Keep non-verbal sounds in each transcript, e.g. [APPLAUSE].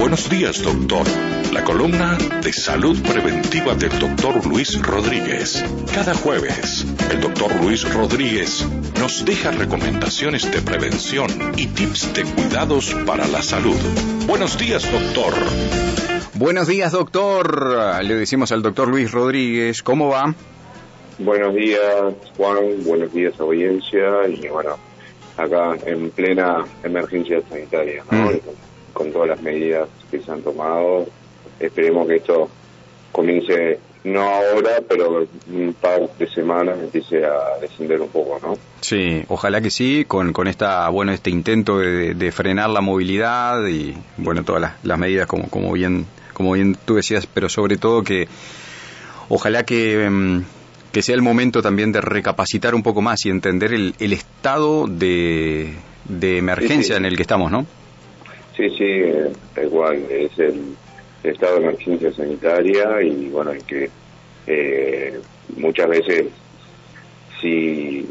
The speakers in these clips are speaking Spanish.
Buenos días, doctor. La columna de salud preventiva del doctor Luis Rodríguez. Cada jueves, el doctor Luis Rodríguez nos deja recomendaciones de prevención y tips de cuidados para la salud. Buenos días, doctor. Buenos días, doctor. Le decimos al doctor Luis Rodríguez, ¿cómo va? Buenos días, Juan. Buenos días, audiencia. Y bueno, acá en plena emergencia sanitaria, ¿no? Mm. Con, todas las medidas que se han tomado. Esperemos que esto comience, no ahora, pero un par de semanas empiece a descender un poco, ¿no? Sí, ojalá que sí, con, con esta, bueno, este intento de, de frenar la movilidad y, bueno, todas las, las medidas como, como bien, como bien tú decías, pero sobre todo que ojalá que, em, que sea el momento también de recapacitar un poco más y entender el, el estado de, de emergencia Sí, sí. en el que estamos, ¿no? Sí, sí, eh, igual, es el estado de emergencia sanitaria y bueno, en que eh, muchas veces si,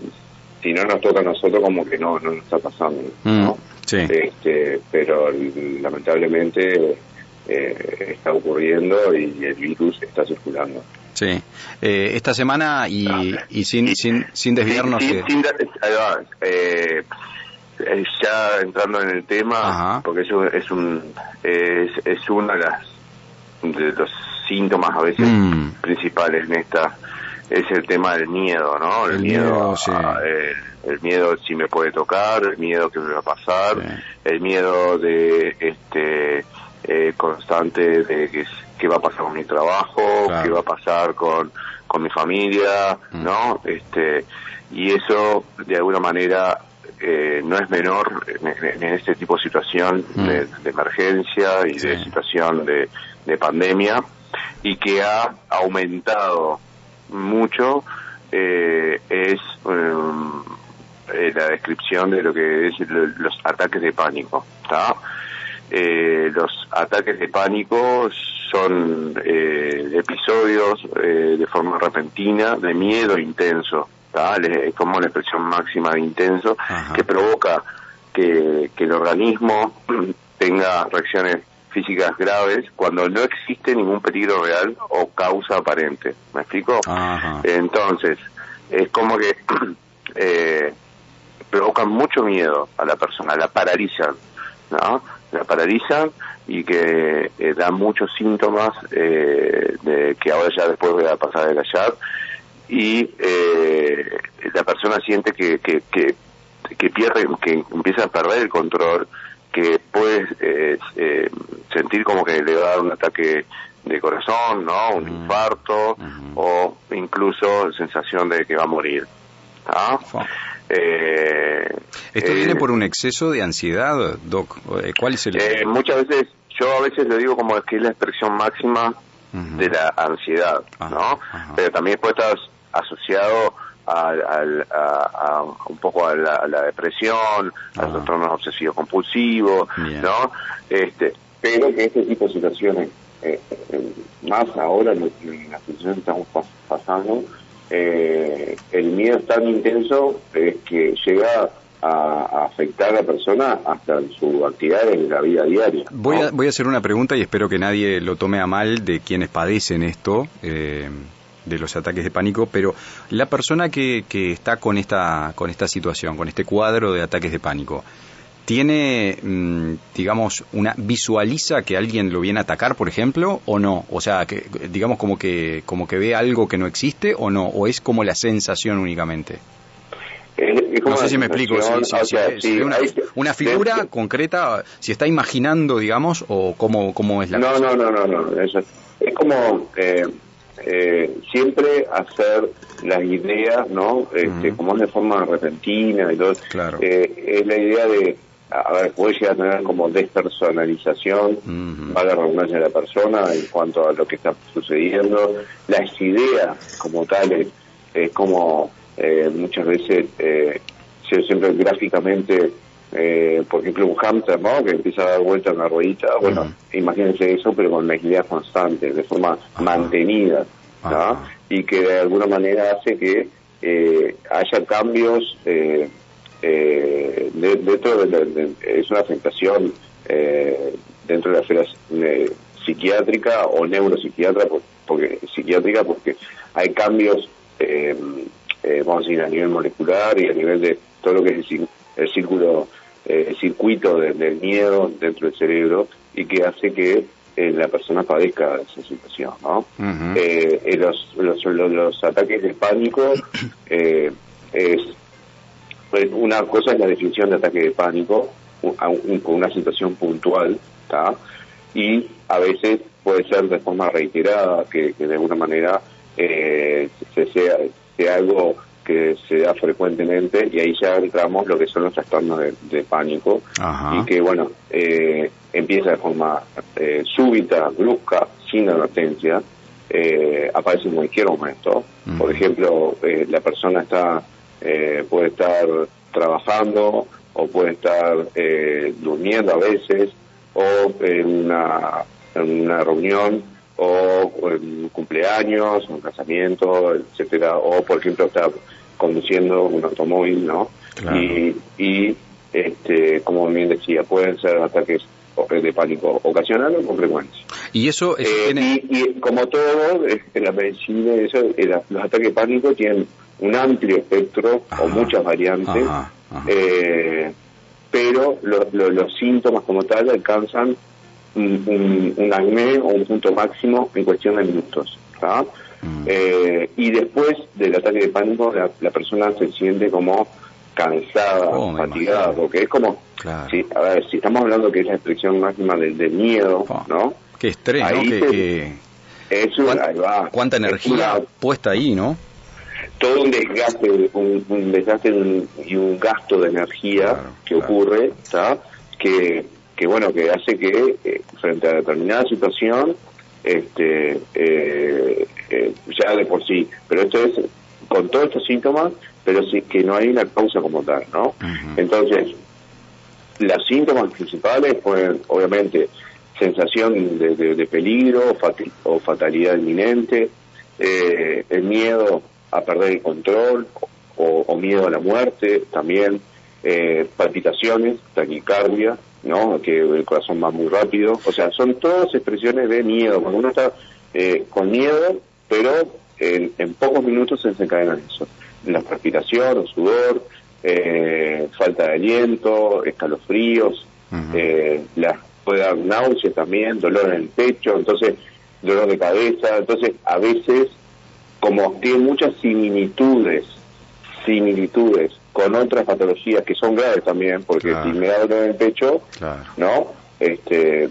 si no nos toca a nosotros como que no, no nos está pasando, ¿no? Mm, sí. Este, pero lamentablemente eh, está ocurriendo y el virus está circulando. Sí. Eh, esta semana y, y sin, sin, sin desviarnos sin ahí va, eh, eh, ya entrando en el tema, Ajá. porque eso es un es, es uno de las de los síntomas a veces Mm. principales en esta es el tema del miedo, ¿no? El, El miedo, miedo, a- sí. el, miedo si me puede tocar, el miedo que me va a pasar, Sí. el miedo de este eh, constante de que, va a pasar con mi trabajo, Claro. qué va a pasar con, con mi familia, Mm. ¿no? Este y eso de alguna manera eh, no es menor en, este tipo de situación Mm. de, de emergencia y de situación de, de pandemia y que ha aumentado mucho eh, es um, eh, la descripción de lo que es lo- los ataques de pánico. Eh, los ataques de pánico son eh, episodios eh, de forma repentina de miedo intenso, ¿tá? Le- es como la expresión máxima de intenso, Ajá. que provoca que, que el organismo [CLEARS THROAT] tenga reacciones físicas graves cuando no existe ningún peligro real o causa aparente. ¿Me explico? Ajá. Entonces, es como que [CLEARS THROAT] eh, provocan mucho miedo a la persona, la paralizan, ¿no? La paralizan y que eh, da muchos síntomas eh, de que ahora ya después voy a pasar a detallar y eh, la persona siente que, que, que, que pierde, que empieza a perder el control, que puede eh, eh, sentir como que le va a dar un ataque de corazón, ¿no? Un Mm. infarto Ujú. o incluso sensación de que va a morir. ¿tá? Fa. Eh, ¿Esto viene por un exceso de ansiedad, Doc? ¿Cuál es el...? eh, muchas veces, yo a veces lo digo como que es la expresión máxima Ujú. de la ansiedad, Ajá, ¿no? ajá. Pero también puede estar asociado a, a un poco a la, a la depresión, a Ajá. los trastornos obsesivos compulsivos, Bien. ¿no? Este, pero que este tipo de situaciones, eh, eh, más ahora en, en la situación que estamos pas- pasando, eh, el miedo es tan intenso que llega a, a afectar a la persona hasta en su actividad en la vida diaria. Voy a, voy a hacer una pregunta y espero que nadie lo tome a mal de quienes padecen esto, eh, de los ataques de pánico, pero la persona que, que está con esta, con esta situación, con este cuadro de ataques de pánico, ¿tiene, mm, digamos, una visualiza que alguien lo viene a atacar, por ejemplo, o no? O sea, que, digamos como que, como que ve algo que no existe o no, o es como la sensación únicamente. Como No sé si me explico, si, si- sea, una, hay- una figura concreta, si está imaginando, digamos, o cómo, cómo es la no, cosa. no, no, no, no, eso es como eh, eh, siempre hacer las ideas, ¿no? Este. Como es de forma repentina y todo. Claro. Eh, es la idea de, a ver, puede llegar a tener como despersonalización, Ujú. va la redundancia de la persona en cuanto a lo que está sucediendo. Las ideas como tales, es como eh, muchas veces, eh, siempre gráficamente, eh, por ejemplo, un hámster, ¿no? Que empieza a dar vuelta en una ruedita, bueno, Ujú. imagínense eso, pero con la idea constante, de forma mantenida. Y que de alguna manera hace que eh, haya cambios eh, eh, de- dentro de, de- de- es una afectación eh, dentro de la esfera psiquiátrica o neuropsiquiatra, porque, psiquiátrica porque hay cambios, eh, eh, vamos a decir, a nivel molecular y a nivel de todo lo que es el, círculo, el circuito del miedo dentro del cerebro y que hace que la persona padezca esa situación, ¿no? los, los, los, ataques de pánico [COUGHS] es pues, una cosa es la definición de ataque de pánico con una situación puntual, ¿está? y a veces puede ser de forma reiterada, que, de alguna manera eh, sea, sea, algo que se da frecuentemente y ahí ya entramos lo que son los trastornos de, pánico y que bueno eh, empieza de forma eh, súbita, brusca, sin advertencia, eh, aparece en cualquier momento. Por ejemplo, la persona está puede estar trabajando o puede estar durmiendo a veces o en una, en una reunión o un cumpleaños, un casamiento, etcétera, o por ejemplo está conduciendo un automóvil, ¿no? Y, y este, como bien decía, pueden ser ataques de pánico ocasionales o con frecuencia. Y eso, eh, y, como todo, [LAUGHS] en la medicina, eso, los ataques de pánico tienen un amplio espectro o muchas variantes. Eh, pero los síntomas como tal alcanzan un, un, acné o un punto máximo en cuestión de minutos. Mm. Eh, y después del ataque de pánico, la, persona se siente como cansada, oh, fatigada, porque es como, si, a ver, si estamos hablando que es la expresión máxima del, miedo, oh, ¿no? Qué estrés, ¿no? ¿Cuánta energía puesta ahí, no? todo un desgaste, un, desgaste y un gasto de energía que ocurre, Que, que bueno, que hace que eh, frente a determinada situación, este, eh, eh, ya de por sí, pero esto es con todos estos síntomas, pero sí que no hay una causa como tal, ¿no? Entonces, los síntomas principales pueden, obviamente, sensación de, peligro o fatalidad inminente, el miedo a perder el control o, miedo a la muerte también, eh, palpitaciones, taquicardia, ¿no? que el corazón va muy rápido, o sea, son todas expresiones de miedo, cuando uno está eh, con miedo, pero en, pocos minutos se desencadenan eso, la palpitación, sudor, eh, falta de aliento, escalofríos, la, puede dar náuseas también, dolor en el pecho, entonces dolor de cabeza, entonces a veces como tiene muchas similitudes, similitudes con otras patologías que son graves también, porque si me da dolor en el pecho, ¿no? Este,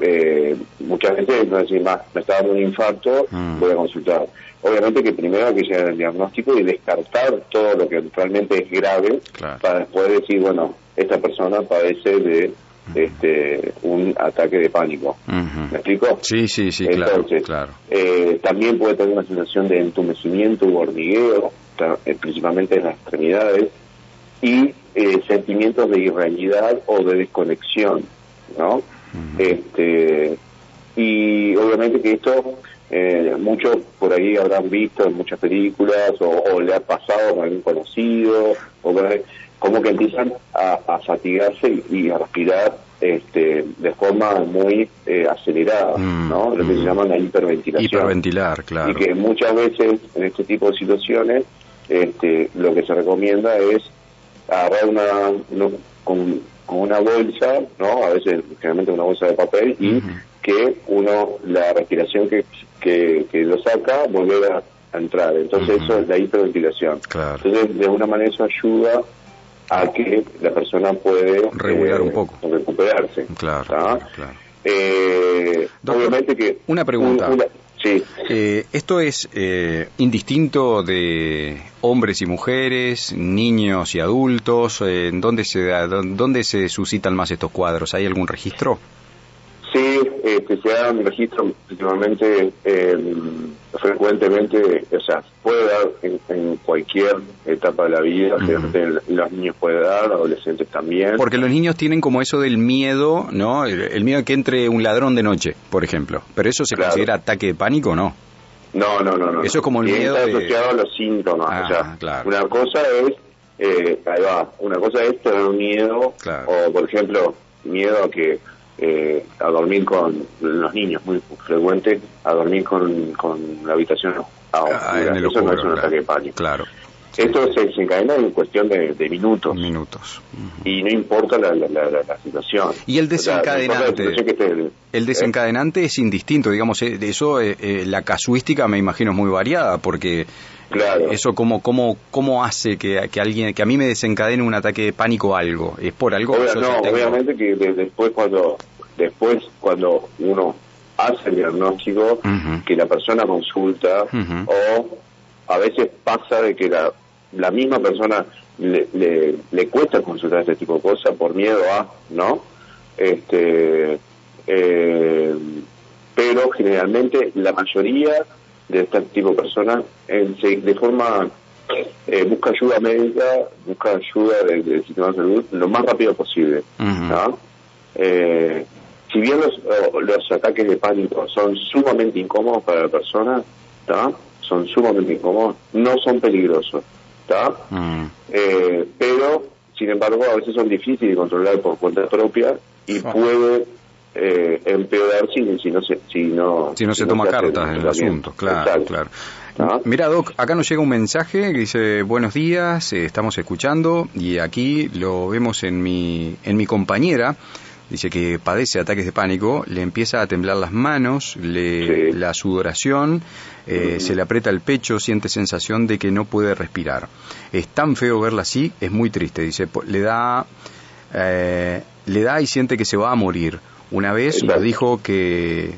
eh, muchas veces no decir más, me está dando un infarto, mm. voy a consultar. Obviamente que primero hay que llegar al diagnóstico y descartar todo lo que realmente es grave para después decir, bueno, esta persona padece de este, un ataque de pánico. ¿Me explico? Sí, sí, sí, Entonces, claro. Eh, también puede tener una sensación de entumecimiento u hormigueo, principalmente en las extremidades, y eh, sentimientos de irrealidad o de desconexión, ¿no? este, y obviamente que esto eh, muchos por ahí habrán visto en muchas películas o, le ha pasado a algún conocido o como que empiezan a, fatigarse y, a respirar este, de forma muy eh, acelerada, mm, ¿no? Lo que se mm. llama la hiperventilación. Hiperventilar, claro. Y que muchas veces en este tipo de situaciones este, lo que se recomienda es agarrar una, con, una bolsa, ¿no? A veces generalmente una bolsa de papel y que uno, la respiración que, que, lo saca, volver a, entrar. Entonces eso es la hiperventilación. Entonces de alguna manera eso ayuda a que la persona puede regular un eh, poco recuperarse claro, claro. Eh, obviamente que una pregunta sí. Eh, esto es indistinto de hombres y mujeres niños y adultos en dónde se dónde se suscitan más estos cuadros hay algún registro Sí, que se hagan registros principalmente frecuentemente, o sea, puede dar en, cualquier etapa de la vida, los niños puede dar, adolescentes también. Porque los niños tienen como eso del miedo, ¿no? El, miedo de que entre un ladrón de noche, por ejemplo. Pero eso se considera ataque de pánico, ¿no? No, no, no, no. Eso es como el miedo está asociado a los síntomas. o sea, ah, una cosa es, eh, ahí va, una cosa es tener miedo, o por ejemplo, miedo a que eh, a dormir con los niños, muy frecuente, a dormir con, con la habitación a Ah, en el Eso no es oscuro, un claro. ataque de pánico. Claro, Esto se desencadena en cuestión de, de minutos minutos. Y no importa la, la, la, la- situación. Y el O sea, no importa la desencadenante. esté- El desencadenante es indistinto, digamos, eh, de eso, eh, eh, la casuística me imagino es muy variada, porque Claro. eso cómo, cómo, cómo hace que, que alguien, que a mí me desencadene un ataque de pánico algo, es por algo. Obvia- no, tengo- obviamente que de- después cuando después cuando uno hace el diagnóstico, que la persona consulta o a veces pasa de que la, la misma persona le, le, le cuesta consultar este tipo de cosas por miedo a, ¿no? Este, eh, pero generalmente la mayoría de este tipo de personas en- se- de forma eh, busca ayuda médica, busca ayuda del, del sistema de salud lo más rápido posible. ¿no? Eh, si bien los, los ataques de pánico son sumamente incómodos para la persona, ¿tá? son sumamente incómodos, no son peligrosos. Mm. Eh, pero sin embargo a veces son difíciles de controlar por cuenta propia y Ah. puede eh, empeorar si, si no se si no Si no se si toma cartas en el asunto, claro, Exacto. claro. ¿Ah? Mira, Doc, acá nos llega un mensaje que dice, buenos días, eh, estamos escuchando y aquí lo vemos en mi, en mi compañera, dice que padece ataques de pánico, le empieza a temblar las manos, le, Sí. la sudoración, eh, Ujú. se le aprieta el pecho, siente sensación de que no puede respirar. Es tan feo verla así, es muy triste, dice, le da, eh, le da y siente que se va a morir. Una vez nos dijo que,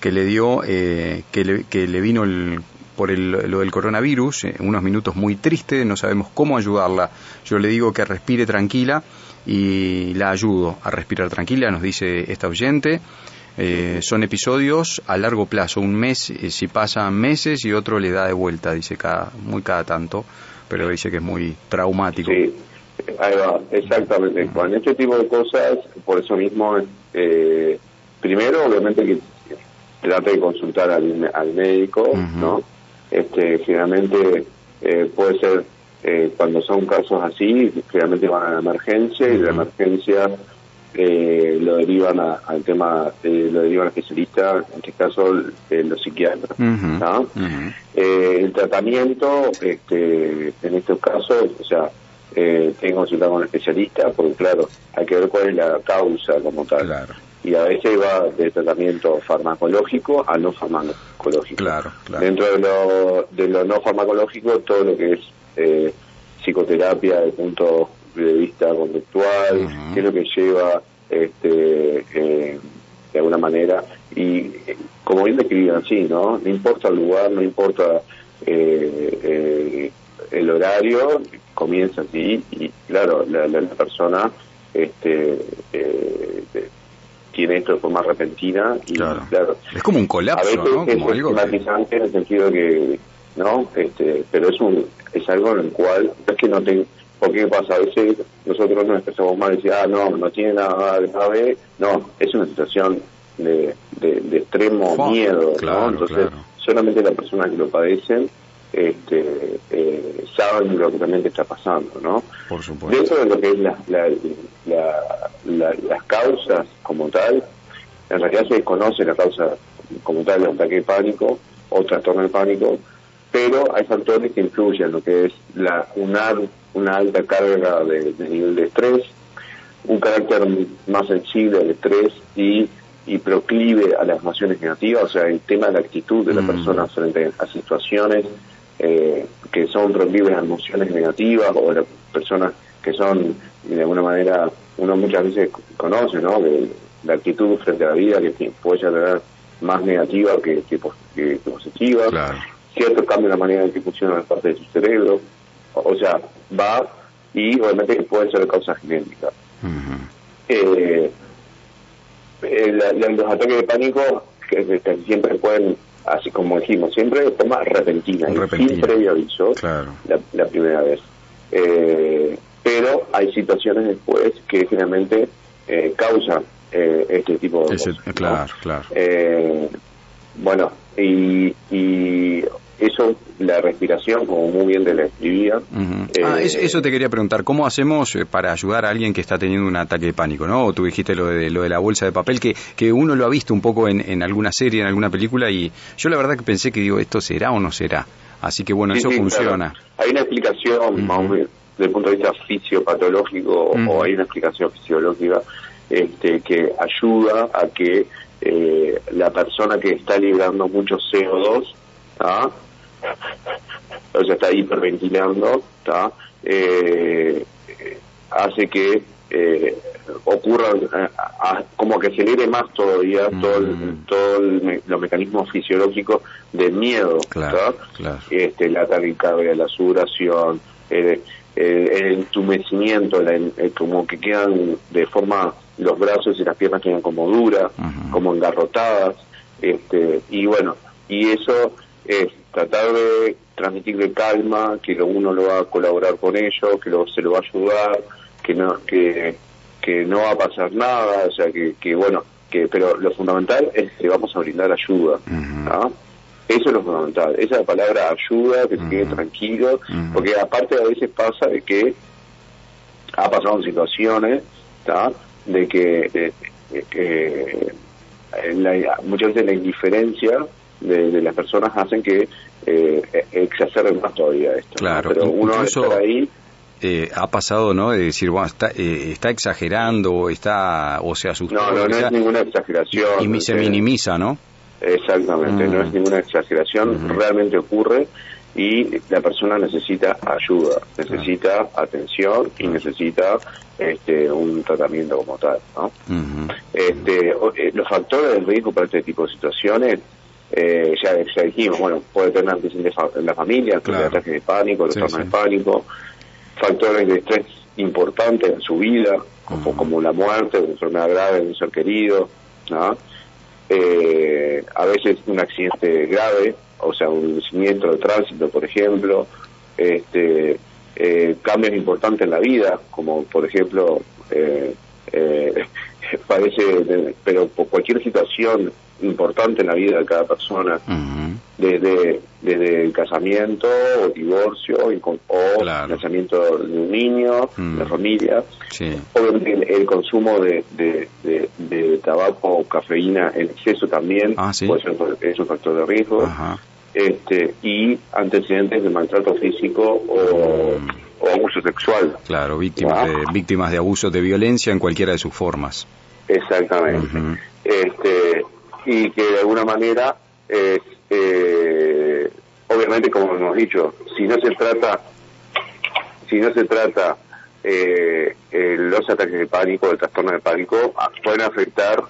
que le dio, eh, que, le, que le vino el, por el- lo del coronavirus, eh, unos minutos muy tristes, no sabemos cómo ayudarla. Yo le digo que respire tranquila y la ayudo a respirar tranquila, nos dice esta oyente. Eh, son episodios a largo plazo, un mes, eh, si pasan meses y otro le da de vuelta, dice cada, muy cada tanto, pero dice que es muy traumático. Sí, ahí va, exactamente. Con este tipo de cosas, por eso mismo, eh, primero, obviamente que trate de consultar al, al médico. ¿no? Este, generalmente eh, puede ser, eh, cuando son casos así, generalmente van a la emergencia y de la emergencia eh, lo derivan a- al tema, eh, lo derivan al especialista, en este caso los psiquiatras. ¿no? Eh, el tratamiento, este, en estos casos, o sea, eh, tengo que consultar con un especialista, porque claro, hay que ver cuál es la causa como tal. Claro, Y a veces va de tratamiento farmacológico a no farmacológico. claro, claro. Dentro de lo, de lo no farmacológico, todo lo que es eh, psicoterapia desde el punto de vista conductual, Ujú. qué es lo que lleva este, eh, de alguna manera. Y eh, como bien describían así, ¿no? No importa el lugar, no importa eh, eh, el horario, comienza así y claro, la, la- la persona este, eh, tiene esto de forma repentina y Claro. claro Es como un a colapso, veces ¿no? es Como algo que- en el sentido que no este pero es un es algo en el cual no es que no tenga porque pasa a veces nosotros nos expresamos mal y decimos ah no no tiene nada grave no es una situación de, de, de extremo miedo claro, ¿no? entonces claro. solamente las personas que lo padecen este eh, saben lo que realmente está pasando no por supuesto. Dentro de lo que es la, la- la- la- las causas como tal, en realidad se desconoce la causa como tal del ataque de pánico o trastorno de pánico, pero hay factores que influyen, lo que es la, una, una alta carga de, de nivel de estrés, un carácter más sensible al estrés y, y proclive a las emociones negativas, o sea, el tema de la actitud de la Mm. persona frente a situaciones eh, que son proclives a emociones negativas o de las personas que son de alguna manera uno muchas veces conoce, ¿no? De, la actitud frente a la vida que puede ser más negativa que, que, que- que positiva Claro. Ciertos cambios en la manera en que funciona la parte de su cerebro, o, sea, va y obviamente que puede ser causa genética. Ujú. Eh, eh, los ataques de pánico que, siempre pueden, así como dijimos, siempre de forma repentina, y Repentina. sin previo aviso, Claro. la, la primera vez. Eh, pero hay situaciones después que generalmente eh, causan este tipo de Ese- cosas. ¿no? claro, claro. Bueno, y, y la respiración, como muy bien te la escribía. ah, eso, te quería preguntar, ¿cómo hacemos para ayudar a alguien que está teniendo un ataque de pánico? ¿no? tú dijiste lo de, lo de la bolsa de papel, que, que uno lo ha visto un poco en, en alguna serie, en alguna película, y yo la verdad que pensé que digo, ¿esto será o no será? Así que bueno, eso funciona. Hay una explicación, desde el punto de vista fisiopatológico, o hay una explicación fisiológica este, que ayuda a que eh, la persona que está liberando mucho CO2, o sea, está hiperventilando, eh, hace que eh, ocurra, como que acelere más todavía todo, el, todo los mecanismos fisiológicos del miedo, Este, la taquicardia, la sudoración, el, entumecimiento, como que quedan de forma los brazos y las piernas quedan como duras, como engarrotadas, este, y bueno, y eso es tratar de transmitirle calma, que uno lo va a colaborar con ellos, que lo, se lo va a ayudar, que no, que, que no va a pasar nada, o sea, que, que bueno, que pero lo fundamental es que vamos a brindar ayuda, Eso es lo fundamental, esa palabra ayuda, que se quede tranquilo, porque aparte a veces pasa de que ha pasado en situaciones, de que, muchas veces la indiferencia de, las personas hacen que eh, exacerben más todavía esto. Claro, pero uno está ahí eh, ha pasado, ¿no? De decir, bueno, está, eh, está exagerando o está o se asustó. No, no, no es ninguna exageración. Y, se minimiza, ¿no? Exactamente, no es mm. ninguna exageración, realmente ocurre y la persona necesita ayuda, necesita atención y necesita este, un tratamiento como tal. ¿no? este, eh, los factores de riesgo para este tipo de situaciones, eh, ya, ya, dijimos, bueno, puede tener antecedentes en la familia, claro. ataques de pánico, trastornos de pánico, factores de estrés importantes en su vida, como, como la muerte, una enfermedad grave de un ser querido, ¿no? eh, a veces un accidente grave, o sea, un siniestro de tránsito, por ejemplo, este, eh, cambios importantes en la vida, como por ejemplo, eh, eh, [LAUGHS] parece, pero por cualquier situación importante en la vida de cada persona, desde, desde el casamiento o divorcio o nacimiento de un niño, de familia, obviamente el, consumo de, de, tabaco o cafeína en exceso también ah, es un factor de riesgo. Este, y antecedentes de maltrato físico o, o abuso sexual. Claro, víctimas, de, víctimas de abuso de violencia en cualquiera de sus formas. Exactamente. este, y que de alguna manera, eh, obviamente, como hemos dicho, si no se trata, si no se trata eh, los ataques de pánico, el trastorno de pánico, pueden afectar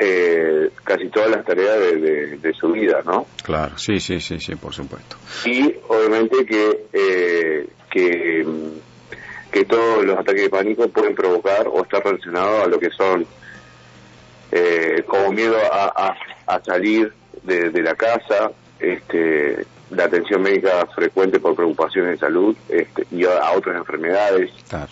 eh, casi todas las tareas de, su vida, ¿no? Claro, sí, sí, sí, sí, por supuesto. Y obviamente que, eh, que, que todos los ataques de pánico pueden provocar o estar relacionados a lo que son eh, como miedo a, a, salir de, de, la casa, este, la atención médica frecuente por preocupaciones de salud este, y a, otras enfermedades.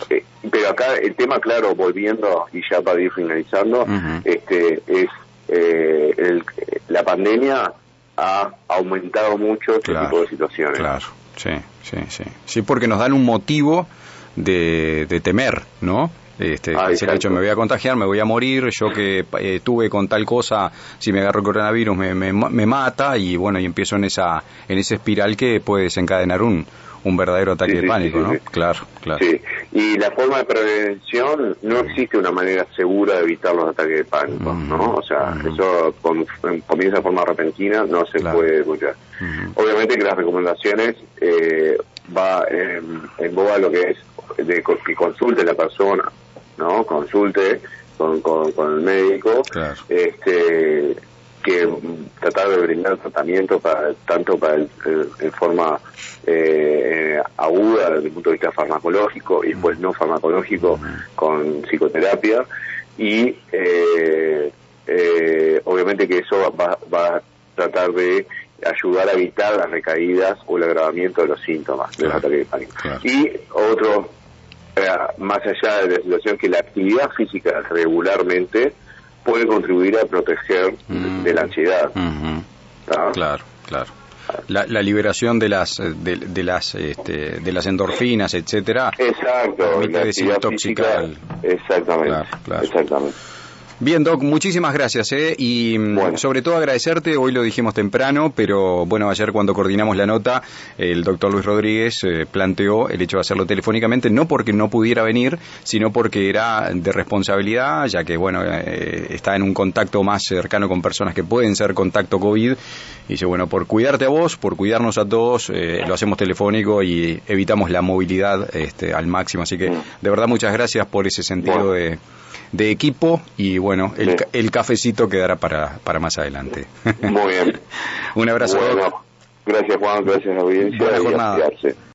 Eh, pero acá el tema, claro, volviendo y ya para ir finalizando, este, es eh, el, la pandemia ha aumentado mucho este tipo de situaciones. Claro, sí, sí, sí. Sí, porque nos dan un motivo de, de temer, ¿no? Este, ah, hecho, me voy a contagiar, me voy a morir, yo que eh, tuve con tal cosa, si me agarro el coronavirus me, me, mata y bueno, y empiezo en esa, en esa espiral que puede desencadenar un, un verdadero ataque de pánico, ¿no? Claro, claro. Sí, y la forma de prevención, no existe una manera segura de evitar los ataques de pánico, ¿no? O sea, eso comienza de forma repentina, no se puede escuchar. Obviamente que las recomendaciones eh, va en, en boga lo que es de que consulte la persona, ¿no? Consulte con, con, el médico, este que tratar de brindar tratamiento para tanto para el, en forma eh, aguda desde el punto de vista farmacológico y después no farmacológico con psicoterapia y eh, eh, obviamente que eso va, va a tratar de ayudar a evitar las recaídas o el agravamiento de los síntomas de ataque de pánico. Y otro más allá de la situación que la actividad física regularmente puede contribuir a proteger mm. de la ansiedad. Claro, claro. la, liberación de las de, las este, de las endorfinas, etcétera. Exacto. Permite desintoxicar. Exactamente. Exactamente. Bien, Doc, muchísimas gracias. ¿eh? Y mm, sobre todo agradecerte, hoy lo dijimos temprano, pero bueno, ayer cuando coordinamos la nota, el doctor Luis Rodríguez eh, planteó el hecho de hacerlo telefónicamente, no porque no pudiera venir, sino porque era de responsabilidad, ya que bueno, eh, está en un contacto más cercano con personas que pueden ser contacto COVID. Y dice, bueno, por cuidarte a vos, por cuidarnos a todos, eh, lo hacemos telefónico y evitamos la movilidad este, al máximo. Así que, de verdad, muchas gracias por ese sentido de de equipo y bueno, el, el cafecito quedará para, para más adelante. Muy bien. [LAUGHS] Un abrazo. gracias Juan, gracias a la audiencia. Buena jornada.